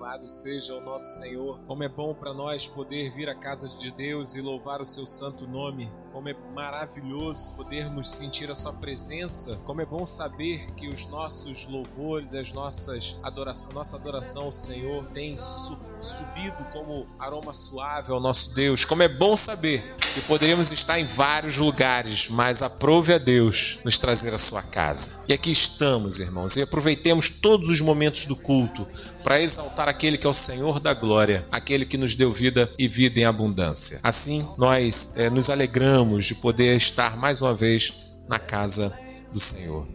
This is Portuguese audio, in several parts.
Louvado seja o nosso Senhor. Como é bom para nós poder vir à casa de Deus e louvar o seu santo nome. Como é maravilhoso podermos sentir a sua presença. Como é bom saber que os nossos louvores, as nossas adoração, a nossa adoração ao Senhor tem subido como aroma suave ao nosso Deus. Como é bom saber que poderíamos estar em vários lugares, mas aprove a Deus nos trazer a sua casa. E aqui estamos, irmãos, e aproveitemos todos os momentos do culto para exaltar aquele que é o Senhor da glória, aquele que nos deu vida e vida em abundância. Assim, nós é, nos alegramos de poder estar mais uma vez na casa do Senhor.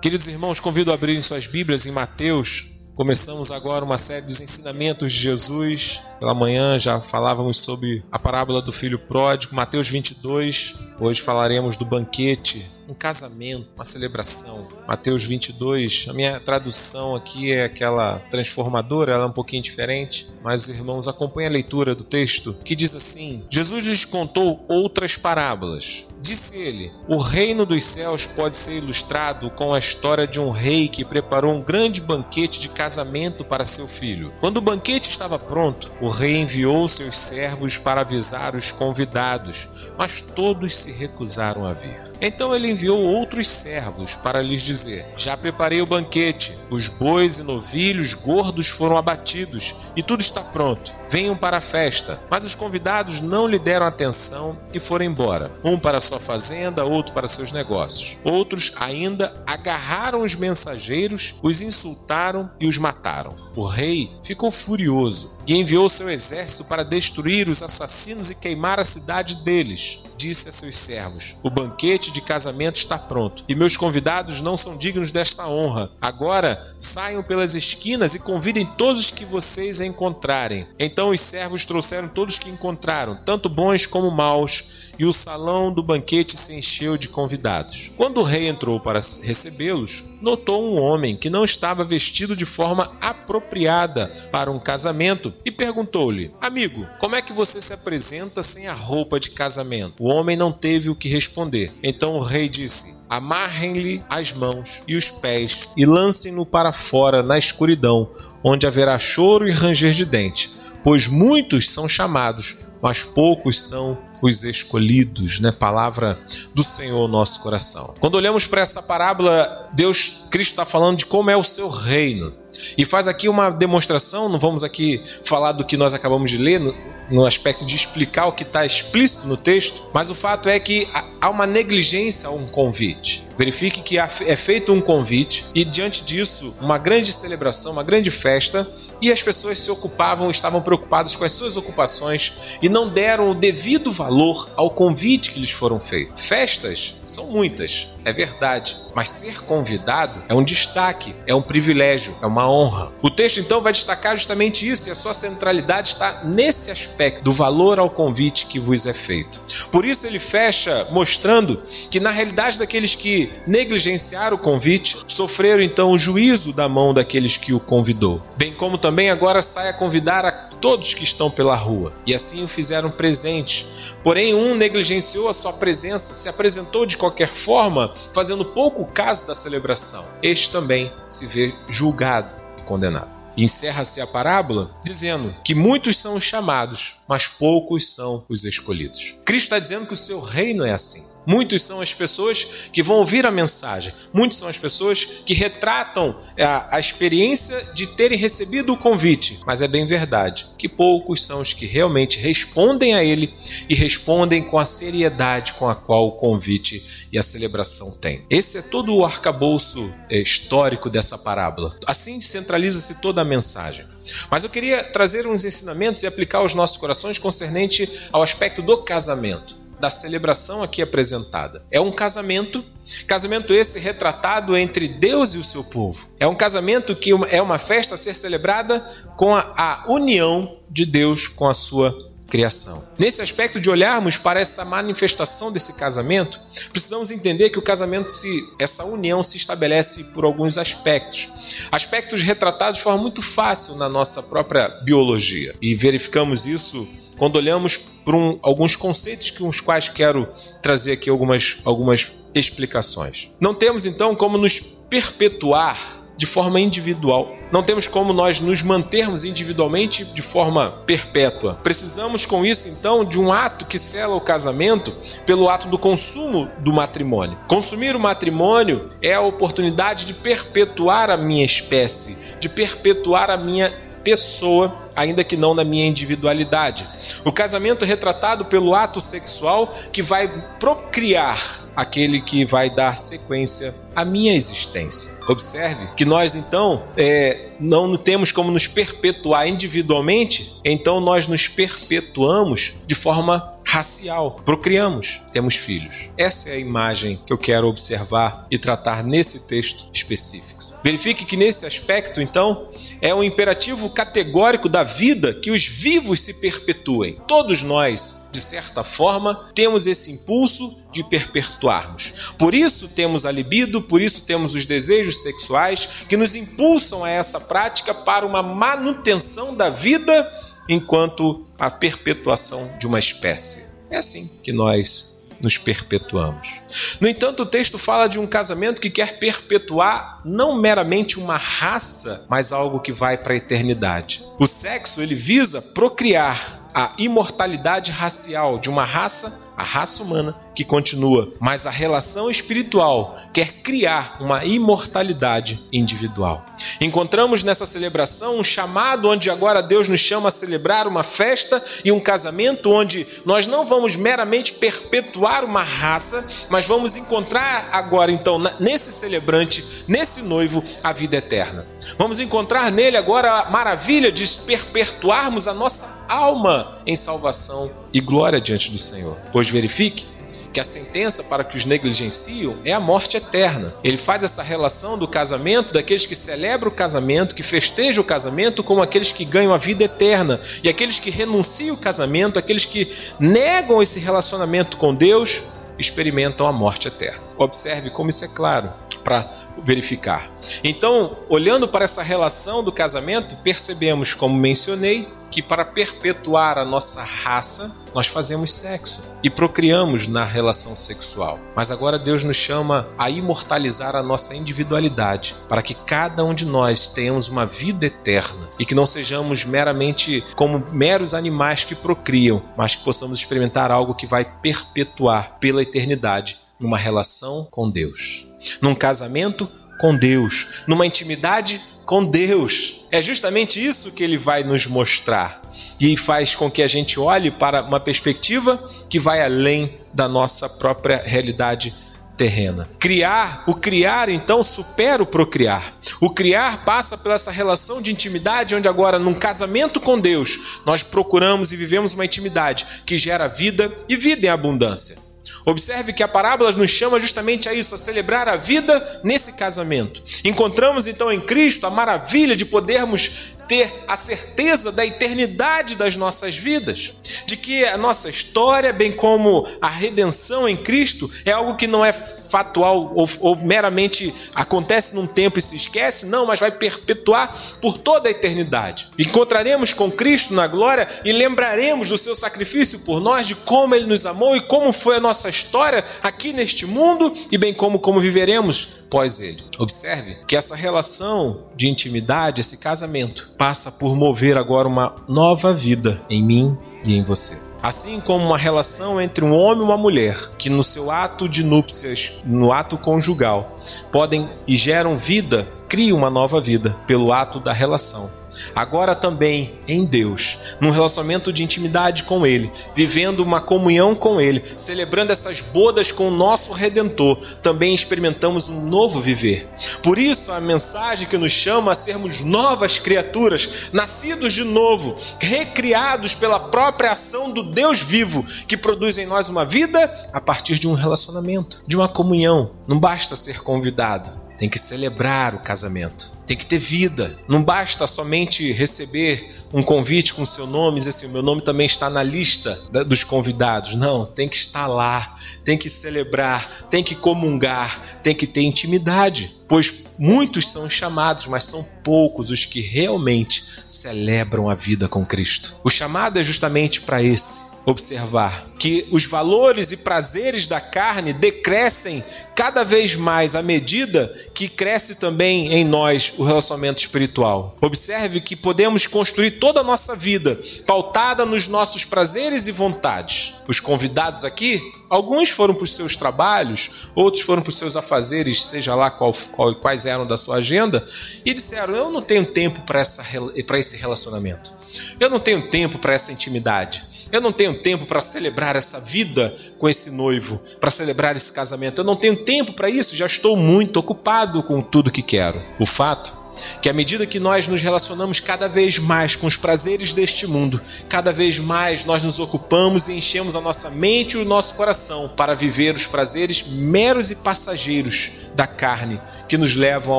Queridos irmãos, convido a abrirem suas Bíblias em Mateus. Começamos agora uma série dos ensinamentos de Jesus. Pela manhã já falávamos sobre a parábola do filho pródigo, Mateus 22. Hoje falaremos do banquete um casamento, uma celebração. Mateus 22, a minha tradução aqui é aquela transformadora, ela é um pouquinho diferente, mas irmãos, acompanhem a leitura do texto, que diz assim: Jesus lhes contou outras parábolas. Disse ele: O reino dos céus pode ser ilustrado com a história de um rei que preparou um grande banquete de casamento para seu filho. Quando o banquete estava pronto, o rei enviou seus servos para avisar os convidados, mas todos se recusaram a vir. Então ele enviou outros servos para lhes dizer: Já preparei o banquete, os bois e novilhos gordos foram abatidos e tudo está pronto. Venham para a festa. Mas os convidados não lhe deram atenção e foram embora, um para sua fazenda, outro para seus negócios. Outros ainda agarraram os mensageiros, os insultaram e os mataram. O rei ficou furioso e enviou seu exército para destruir os assassinos e queimar a cidade deles disse a seus servos: O banquete de casamento está pronto, e meus convidados não são dignos desta honra. Agora saiam pelas esquinas e convidem todos os que vocês encontrarem. Então os servos trouxeram todos que encontraram, tanto bons como maus, e o salão do banquete se encheu de convidados. Quando o rei entrou para recebê-los, notou um homem que não estava vestido de forma apropriada para um casamento e perguntou-lhe: Amigo, como é que você se apresenta sem a roupa de casamento? O homem não teve o que responder. Então o rei disse: Amarrem-lhe as mãos e os pés e lancem-no para fora na escuridão, onde haverá choro e ranger de dente, pois muitos são chamados, mas poucos são os escolhidos, né? Palavra do Senhor nosso coração. Quando olhamos para essa parábola, Deus, Cristo está falando de como é o seu reino. E faz aqui uma demonstração, não vamos aqui falar do que nós acabamos de ler, no, no aspecto de explicar o que está explícito no texto, mas o fato é que há uma negligência a um convite. Verifique que é feito um convite e, diante disso, uma grande celebração, uma grande festa, e as pessoas se ocupavam, estavam preocupadas com as suas ocupações e não deram o devido valor ao convite que lhes foram feitos. Festas são muitas, é verdade, mas ser convidado é um destaque, é um privilégio, é uma honra. O texto então vai destacar justamente isso e a sua centralidade está nesse aspecto do valor ao convite que vos é feito. Por isso ele fecha mostrando que na realidade daqueles que negligenciaram o convite sofreram então o juízo da mão daqueles que o convidou, bem como também agora sai a convidar a todos que estão pela rua, e assim o fizeram presente. Porém, um negligenciou a sua presença, se apresentou de qualquer forma, fazendo pouco caso da celebração. Este também se vê julgado e condenado. Encerra-se a parábola dizendo que muitos são os chamados, mas poucos são os escolhidos. Cristo está dizendo que o seu reino é assim. Muitos são as pessoas que vão ouvir a mensagem, muitos são as pessoas que retratam a, a, experiência de terem recebido o convite, mas é bem verdade que poucos são os que realmente respondem a ele e respondem com a seriedade com a qual o convite e a celebração têm. Esse é todo o arcabouço é, histórico dessa parábola. Assim centraliza-se toda a mensagem. Mas eu queria trazer uns ensinamentos e aplicar aos nossos corações concernente ao aspecto do casamento da celebração aqui apresentada. É um casamento, casamento esse retratado entre Deus e o seu povo. É um casamento que é uma festa a ser celebrada com a, a união de Deus com a sua criação. Nesse aspecto de olharmos para essa manifestação desse casamento, precisamos entender que o casamento se essa união se estabelece por alguns aspectos. Aspectos retratados de forma muito fácil na nossa própria biologia. E verificamos isso quando olhamos por um, alguns conceitos com os quais quero trazer aqui algumas, algumas explicações. Não temos então como nos perpetuar de forma individual. Não temos como nós nos mantermos individualmente de forma perpétua. Precisamos, com isso, então, de um ato que sela o casamento pelo ato do consumo do matrimônio. Consumir o matrimônio é a oportunidade de perpetuar a minha espécie, de perpetuar a minha pessoa, ainda que não na minha individualidade. O casamento é retratado pelo ato sexual que vai procriar aquele que vai dar sequência à minha existência. Observe que nós então é, não temos como nos perpetuar individualmente, então nós nos perpetuamos de forma racial. Procriamos, temos filhos. Essa é a imagem que eu quero observar e tratar nesse texto específico. Verifique que nesse aspecto, então, é um imperativo categórico da vida que os vivos se perpetuem. Todos nós, de certa forma, temos esse impulso de perpetuarmos. Por isso temos a libido, por isso temos os desejos sexuais que nos impulsam a essa prática para uma manutenção da vida enquanto a perpetuação de uma espécie. É assim que nós nos perpetuamos. No entanto, o texto fala de um casamento que quer perpetuar não meramente uma raça, mas algo que vai para a eternidade. O sexo ele visa procriar a imortalidade racial de uma raça a raça humana que continua, mas a relação espiritual quer criar uma imortalidade individual. Encontramos nessa celebração um chamado onde agora Deus nos chama a celebrar uma festa e um casamento onde nós não vamos meramente perpetuar uma raça, mas vamos encontrar agora então nesse celebrante, nesse noivo, a vida eterna. Vamos encontrar nele agora a maravilha de perpetuarmos a nossa alma em salvação e glória diante do Senhor. Pois verifique que a sentença para que os negligenciam é a morte eterna. Ele faz essa relação do casamento, daqueles que celebram o casamento, que festejam o casamento, como aqueles que ganham a vida eterna. E aqueles que renunciam o casamento, aqueles que negam esse relacionamento com Deus, experimentam a morte eterna. Observe como isso é claro para verificar. Então, olhando para essa relação do casamento, percebemos, como mencionei, que para perpetuar a nossa raça, nós fazemos sexo e procriamos na relação sexual. Mas agora Deus nos chama a imortalizar a nossa individualidade, para que cada um de nós tenhamos uma vida eterna e que não sejamos meramente como meros animais que procriam, mas que possamos experimentar algo que vai perpetuar pela eternidade numa relação com Deus, num casamento com Deus, numa intimidade com Deus. É justamente isso que ele vai nos mostrar e faz com que a gente olhe para uma perspectiva que vai além da nossa própria realidade terrena. Criar, o criar então supera o procriar. O criar passa pela essa relação de intimidade onde agora num casamento com Deus, nós procuramos e vivemos uma intimidade que gera vida e vida em abundância. Observe que a parábola nos chama justamente a isso, a celebrar a vida nesse casamento. Encontramos então em Cristo a maravilha de podermos ter a certeza da eternidade das nossas vidas, de que a nossa história, bem como a redenção em Cristo, é algo que não é fatual ou, ou, meramente acontece num tempo e se esquece, não, mas vai perpetuar por toda a eternidade. Encontraremos com Cristo na glória e lembraremos do seu sacrifício por nós, de como ele nos amou e como foi a nossa história aqui neste mundo e bem como como viveremos pós ele. Observe que essa relação de intimidade, esse casamento, passa por mover agora uma nova vida em mim e em você. Assim como uma relação entre um homem e uma mulher, que no seu ato de núpcias, no ato conjugal, podem e geram vida, cria uma nova vida pelo ato da relação agora também em Deus, num relacionamento de intimidade com Ele, vivendo uma comunhão com Ele, celebrando essas bodas com o nosso Redentor, também experimentamos um novo viver. Por isso, a mensagem que nos chama a sermos novas criaturas, nascidos de novo, recriados pela própria ação do Deus vivo, que produz em nós uma vida a partir de um relacionamento, de uma comunhão. Não basta ser convidado, tem que celebrar o casamento tem que ter vida. Não basta somente receber um convite com seu nome e dizer assim: meu nome também está na lista dos convidados. Não, tem que estar lá, tem que celebrar, tem que comungar, tem que ter intimidade. Pois muitos são chamados, mas são poucos os que realmente celebram a vida com Cristo. O chamado é justamente para esse observar que os valores e prazeres da carne decrescem cada vez mais à medida que cresce também em nós o relacionamento espiritual. Observe que podemos construir toda a nossa vida pautada nos nossos prazeres e vontades. Os convidados aqui, alguns foram para os seus trabalhos, outros foram para os seus afazeres, seja lá qual, qual, quais eram da sua agenda, e disseram: Eu não tenho tempo para esse relacionamento. Eu não tenho tempo para essa intimidade. Eu não tenho tempo para celebrar essa vida com esse noivo, para celebrar esse casamento. Eu não tenho tempo para isso, já estou muito ocupado com tudo que quero. O fato que à medida que nós nos relacionamos cada vez mais com os prazeres deste mundo, cada vez mais nós nos ocupamos e enchemos a nossa mente e o nosso coração para viver os prazeres meros e passageiros da carne, que nos levam a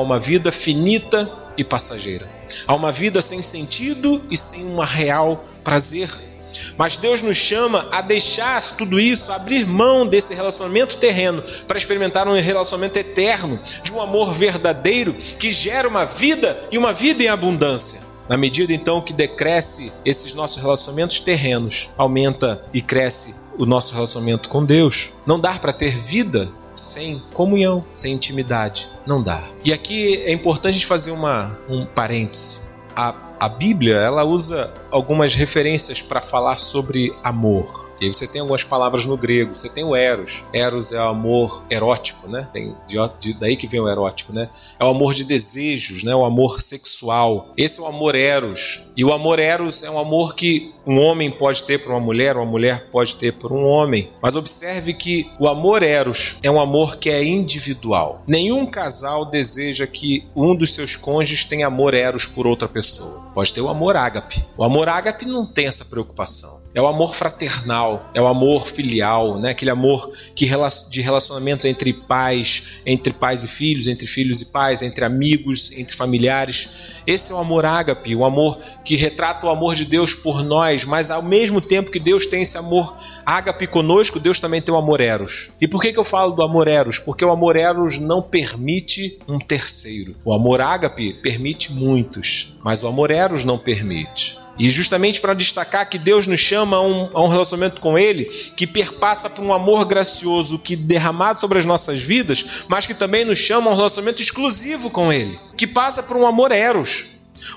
uma vida finita e passageira, a uma vida sem sentido e sem um real prazer mas Deus nos chama a deixar tudo isso, a abrir mão desse relacionamento terreno para experimentar um relacionamento eterno, de um amor verdadeiro que gera uma vida e uma vida em abundância. Na medida então que decresce esses nossos relacionamentos terrenos, aumenta e cresce o nosso relacionamento com Deus. Não dá para ter vida sem comunhão, sem intimidade. Não dá. E aqui é importante fazer uma, um parêntese. A a Bíblia ela usa algumas referências para falar sobre amor. E aí você tem algumas palavras no grego. Você tem o eros. Eros é o amor erótico, né? Tem de, de, daí que vem o erótico, né? É o amor de desejos, né? O amor sexual. Esse é o amor eros. E o amor eros é um amor que um homem pode ter por uma mulher, uma mulher pode ter por um homem. Mas observe que o amor eros é um amor que é individual. Nenhum casal deseja que um dos seus cônjuges tenha amor eros por outra pessoa. Pode ter o amor ágape. O amor ágape não tem essa preocupação. É o amor fraternal, é o amor filial, né? aquele amor que de relacionamentos entre pais, entre pais e filhos, entre filhos e pais, entre amigos, entre familiares. Esse é o amor ágape, o amor que retrata o amor de Deus por nós, mas ao mesmo tempo que Deus tem esse amor ágape conosco, Deus também tem o amor eros. E por que, que eu falo do amor eros? Porque o amor eros não permite um terceiro. O amor ágape permite muitos, mas o amor eros não permite. E justamente para destacar que Deus nos chama a um, a um relacionamento com Ele que perpassa por um amor gracioso que derramado sobre as nossas vidas, mas que também nos chama a um relacionamento exclusivo com Ele, que passa por um amor eros,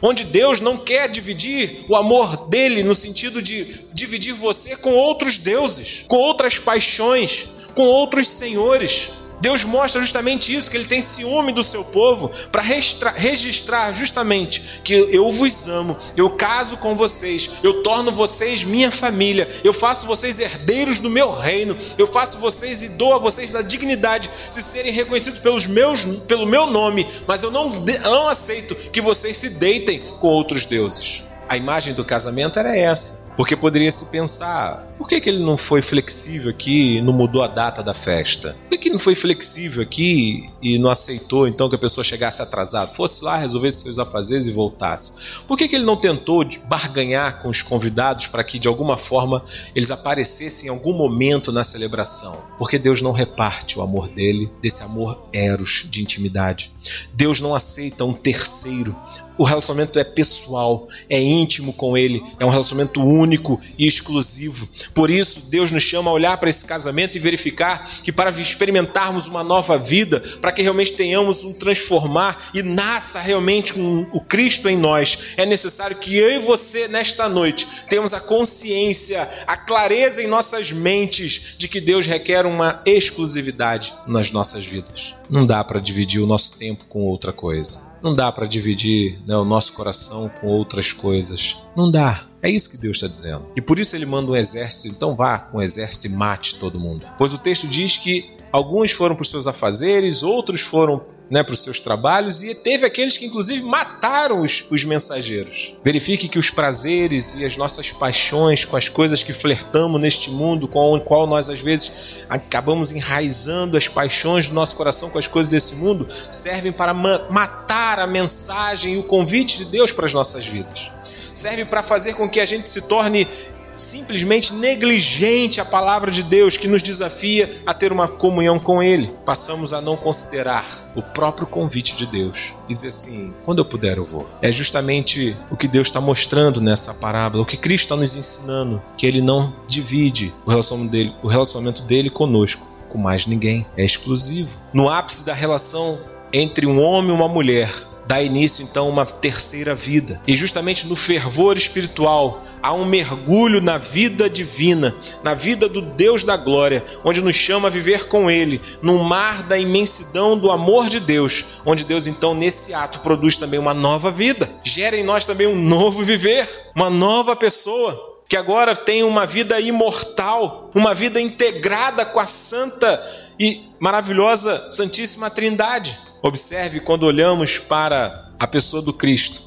onde Deus não quer dividir o amor dele no sentido de dividir você com outros deuses, com outras paixões, com outros senhores. Deus mostra justamente isso, que ele tem ciúme do seu povo, para registrar justamente que eu vos amo, eu caso com vocês, eu torno vocês minha família, eu faço vocês herdeiros do meu reino, eu faço vocês e dou a vocês a dignidade de serem reconhecidos pelos meus, pelo meu nome, mas eu não, não aceito que vocês se deitem com outros deuses. A imagem do casamento era essa. Porque poderia se pensar, por que, que ele não foi flexível aqui e não mudou a data da festa? Por que, que não foi flexível aqui e não aceitou então que a pessoa chegasse atrasada? Fosse lá, resolvesse seus afazeres e voltasse? Por que, que ele não tentou barganhar com os convidados para que de alguma forma eles aparecessem em algum momento na celebração? Porque Deus não reparte o amor dele, desse amor eros de intimidade. Deus não aceita um terceiro, o relacionamento é pessoal, é íntimo com Ele, é um relacionamento único e exclusivo. Por isso, Deus nos chama a olhar para esse casamento e verificar que para experimentarmos uma nova vida, para que realmente tenhamos um transformar e nasça realmente um, o Cristo em nós, é necessário que eu e você, nesta noite, tenhamos a consciência, a clareza em nossas mentes de que Deus requer uma exclusividade nas nossas vidas. Não dá para dividir o nosso tempo com outra coisa. Não dá para dividir né, o nosso coração com outras coisas. Não dá. É isso que Deus está dizendo. E por isso ele manda um exército. Então vá com o exército e mate todo mundo. Pois o texto diz que alguns foram para os seus afazeres, outros foram né, para os seus trabalhos, e teve aqueles que, inclusive, mataram os, os mensageiros. Verifique que os prazeres e as nossas paixões com as coisas que flertamos neste mundo, com o qual nós, às vezes, acabamos enraizando as paixões do nosso coração com as coisas desse mundo, servem para ma matar a mensagem e o convite de Deus para as nossas vidas. Serve para fazer com que a gente se torne simplesmente negligente à palavra de Deus que nos desafia a ter uma comunhão com Ele. Passamos a não considerar o próprio convite de Deus e dizer assim: quando eu puder, eu vou. É justamente o que Deus está mostrando nessa parábola, o que Cristo está nos ensinando, que Ele não divide o relacionamento dele, o relacionamento dele conosco com mais ninguém, é exclusivo. No ápice da relação entre um homem e uma mulher, dá início então uma terceira vida. E justamente no fervor espiritual há um mergulho na vida divina, na vida do Deus da glória, onde nos chama a viver com Ele, no mar da imensidão do amor de Deus, onde Deus então nesse ato produz também uma nova vida, gera em nós também um novo viver, uma nova pessoa que agora tem uma vida imortal, uma vida integrada com a santa e maravilhosa Santíssima Trindade. Observe quando olhamos para a pessoa do Cristo.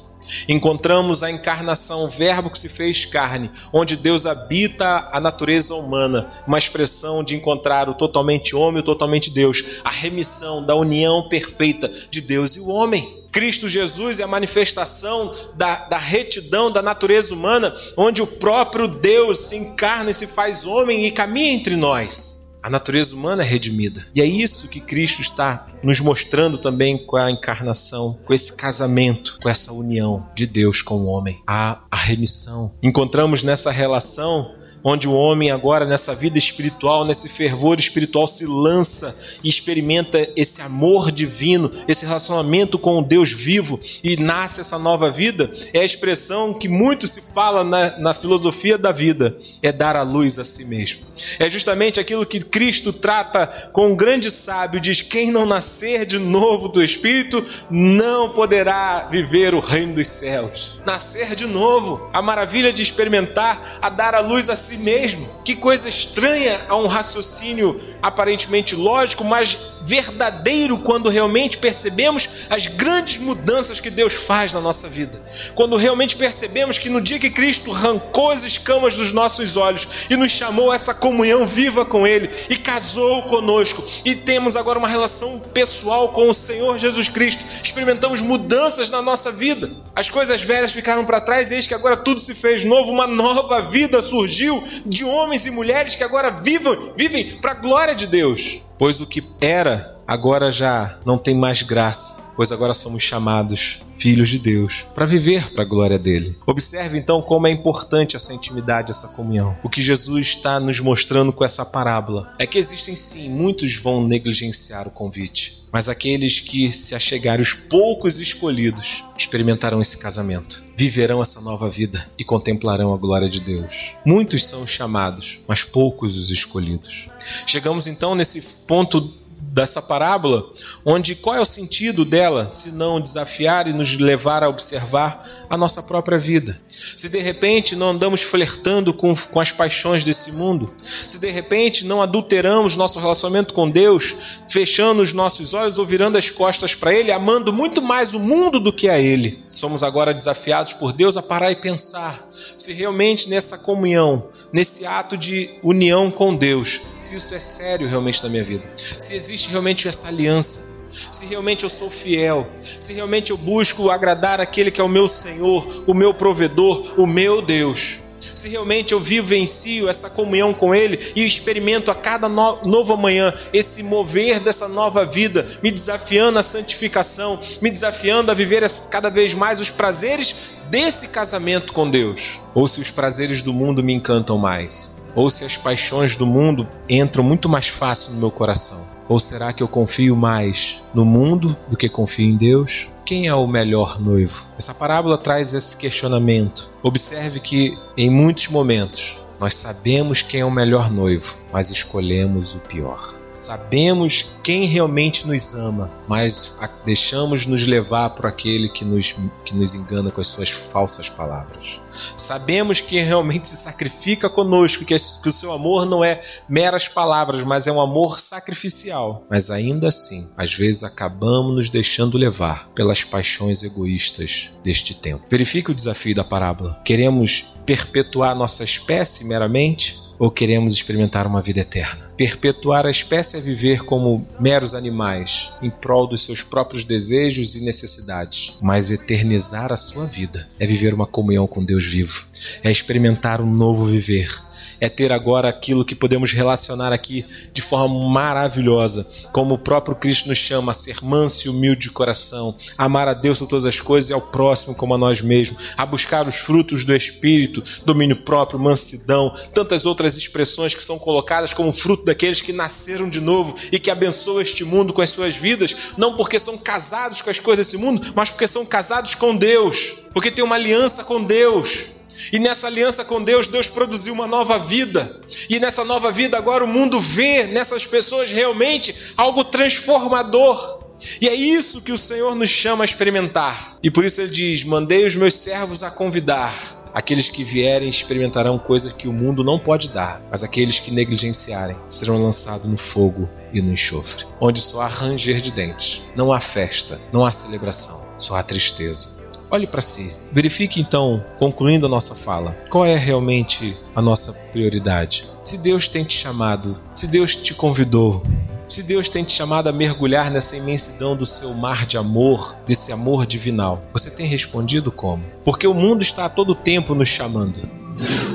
Encontramos a encarnação, o Verbo que se fez carne, onde Deus habita a natureza humana, uma expressão de encontrar o totalmente homem o totalmente Deus, a remissão da união perfeita de Deus e o homem. Cristo Jesus é a manifestação da, da retidão da natureza humana, onde o próprio Deus se encarna e se faz homem e caminha entre nós. A natureza humana é redimida. E é isso que Cristo está nos mostrando também com a encarnação, com esse casamento, com essa união de Deus com o homem. Há a remissão. Encontramos nessa relação onde o homem agora nessa vida espiritual, nesse fervor espiritual se lança e experimenta esse amor divino, esse relacionamento com o Deus vivo e nasce essa nova vida, é a expressão que muito se fala na, na filosofia da vida, é dar a luz a si mesmo. É justamente aquilo que Cristo trata com um grande sábio, diz: quem não nascer de novo do Espírito não poderá viver o reino dos céus. Nascer de novo, a maravilha de experimentar a dar a luz a si si mesmo. Que coisa estranha a um raciocínio aparentemente lógico, mas verdadeiro quando realmente percebemos as grandes mudanças que Deus faz na nossa vida. Quando realmente percebemos que no dia que Cristo arrancou as escamas dos nossos olhos e nos chamou a essa comunhão viva com Ele e casou conosco e temos agora uma relação pessoal com o Senhor Jesus Cristo, experimentamos mudanças na nossa vida. As coisas velhas ficaram para trás eis que agora tudo se fez novo, uma nova vida surgiu de homens e mulheres que agora vivem, vivem para a glória de Deus pois o que era agora já não tem mais graça, pois agora somos chamados filhos de Deus, para viver para a glória dele. Observe então como é importante essa intimidade, essa comunhão. O que Jesus está nos mostrando com essa parábola é que existem sim, muitos vão negligenciar o convite, mas aqueles que se achegarem, os poucos escolhidos, experimentarão esse casamento, viverão essa nova vida e contemplarão a glória de Deus. Muitos são os chamados, mas poucos os escolhidos. Chegamos então nesse ponto dessa parábola, onde qual é o sentido dela se não desafiar e nos levar a observar a nossa própria vida? Se de repente não andamos flertando com, com as paixões desse mundo, se de repente não adulteramos nosso relacionamento com Deus, fechando os nossos olhos ou virando as costas para Ele, amando muito mais o mundo do que a Ele, somos agora desafiados por Deus a parar e pensar se realmente nessa comunhão, nesse ato de união com Deus, se isso é sério realmente na minha vida, se existe realmente essa aliança, se realmente eu sou fiel, se realmente eu busco agradar aquele que é o meu Senhor, o meu provedor, o meu Deus. Se realmente eu vivencio essa comunhão com Ele e experimento a cada no novo amanhã esse mover dessa nova vida, me desafiando à santificação, me desafiando a viver cada vez mais os prazeres desse casamento com Deus, ou se os prazeres do mundo me encantam mais, ou se as paixões do mundo entram muito mais fácil no meu coração, ou será que eu confio mais no mundo do que confio em Deus? Quem é o melhor noivo? Essa parábola traz esse questionamento. Observe que em muitos momentos nós sabemos quem é o melhor noivo, mas escolhemos o pior. Sabemos quem realmente nos ama, mas deixamos nos levar por aquele que nos, que nos engana com as suas falsas palavras. Sabemos que realmente se sacrifica conosco, que, que o seu amor não é meras palavras, mas é um amor sacrificial. Mas ainda assim, às vezes acabamos nos deixando levar pelas paixões egoístas deste tempo. Verifique o desafio da parábola. Queremos perpetuar nossa espécie meramente? Ou queremos experimentar uma vida eterna? Perpetuar a espécie é viver como meros animais, em prol dos seus próprios desejos e necessidades, mas eternizar a sua vida é viver uma comunhão com Deus vivo, é experimentar um novo viver é ter agora aquilo que podemos relacionar aqui de forma maravilhosa, como o próprio Cristo nos chama, a ser manso e humilde de coração, amar a Deus sobre todas as coisas e ao próximo como a nós mesmos, a buscar os frutos do Espírito, domínio próprio, mansidão, tantas outras expressões que são colocadas como fruto daqueles que nasceram de novo e que abençoam este mundo com as suas vidas, não porque são casados com as coisas desse mundo, mas porque são casados com Deus, porque tem uma aliança com Deus. E nessa aliança com Deus, Deus produziu uma nova vida. E nessa nova vida, agora o mundo vê nessas pessoas realmente algo transformador. E é isso que o Senhor nos chama a experimentar. E por isso ele diz: Mandei os meus servos a convidar. Aqueles que vierem experimentarão coisas que o mundo não pode dar, mas aqueles que negligenciarem serão lançados no fogo e no enxofre, onde só há ranger de dentes, não há festa, não há celebração, só há tristeza Olhe para si. Verifique então, concluindo a nossa fala, qual é realmente a nossa prioridade. Se Deus tem te chamado, se Deus te convidou, se Deus tem te chamado a mergulhar nessa imensidão do seu mar de amor, desse amor divinal, você tem respondido como? Porque o mundo está a todo tempo nos chamando.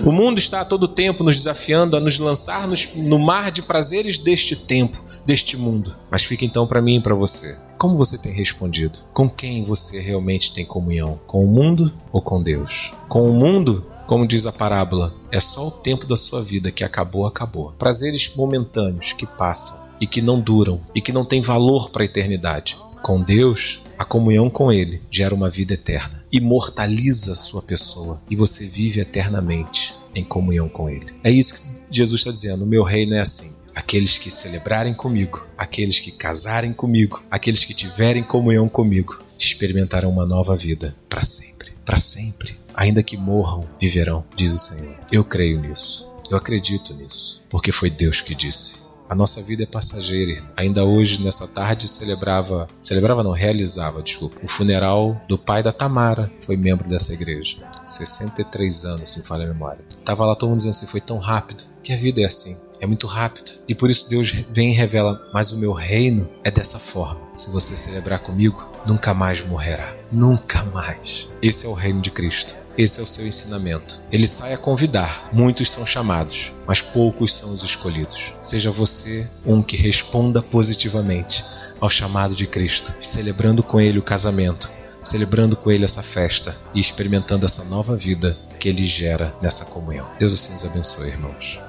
O mundo está a todo tempo nos desafiando a nos lançar no mar de prazeres deste tempo, deste mundo. Mas fica então para mim e para você. Como você tem respondido? Com quem você realmente tem comunhão? Com o mundo ou com Deus? Com o mundo, como diz a parábola, é só o tempo da sua vida que acabou, acabou. Prazeres momentâneos que passam e que não duram e que não têm valor para a eternidade. Com Deus, a comunhão com Ele gera uma vida eterna, imortaliza a sua pessoa e você vive eternamente em comunhão com Ele. É isso que Jesus está dizendo: o meu reino é assim aqueles que celebrarem comigo, aqueles que casarem comigo, aqueles que tiverem comunhão comigo, experimentarão uma nova vida para sempre. Para sempre. Ainda que morram, viverão, diz o Senhor. Eu creio nisso. Eu acredito nisso, porque foi Deus que disse. A nossa vida é passageira. Ainda hoje, nessa tarde, celebrava, celebrava não, realizava, desculpa, o funeral do pai da Tamara, foi membro dessa igreja. 63 anos, se me falha a memória. Tava lá todo mundo dizendo assim, foi tão rápido, que a vida é assim é muito rápido. E por isso Deus vem e revela: Mas o meu reino é dessa forma. Se você celebrar comigo, nunca mais morrerá. Nunca mais. Esse é o reino de Cristo. Esse é o seu ensinamento. Ele sai a convidar. Muitos são chamados, mas poucos são os escolhidos. Seja você um que responda positivamente ao chamado de Cristo, celebrando com ele o casamento, celebrando com ele essa festa e experimentando essa nova vida que ele gera nessa comunhão. Deus assim nos abençoe, irmãos.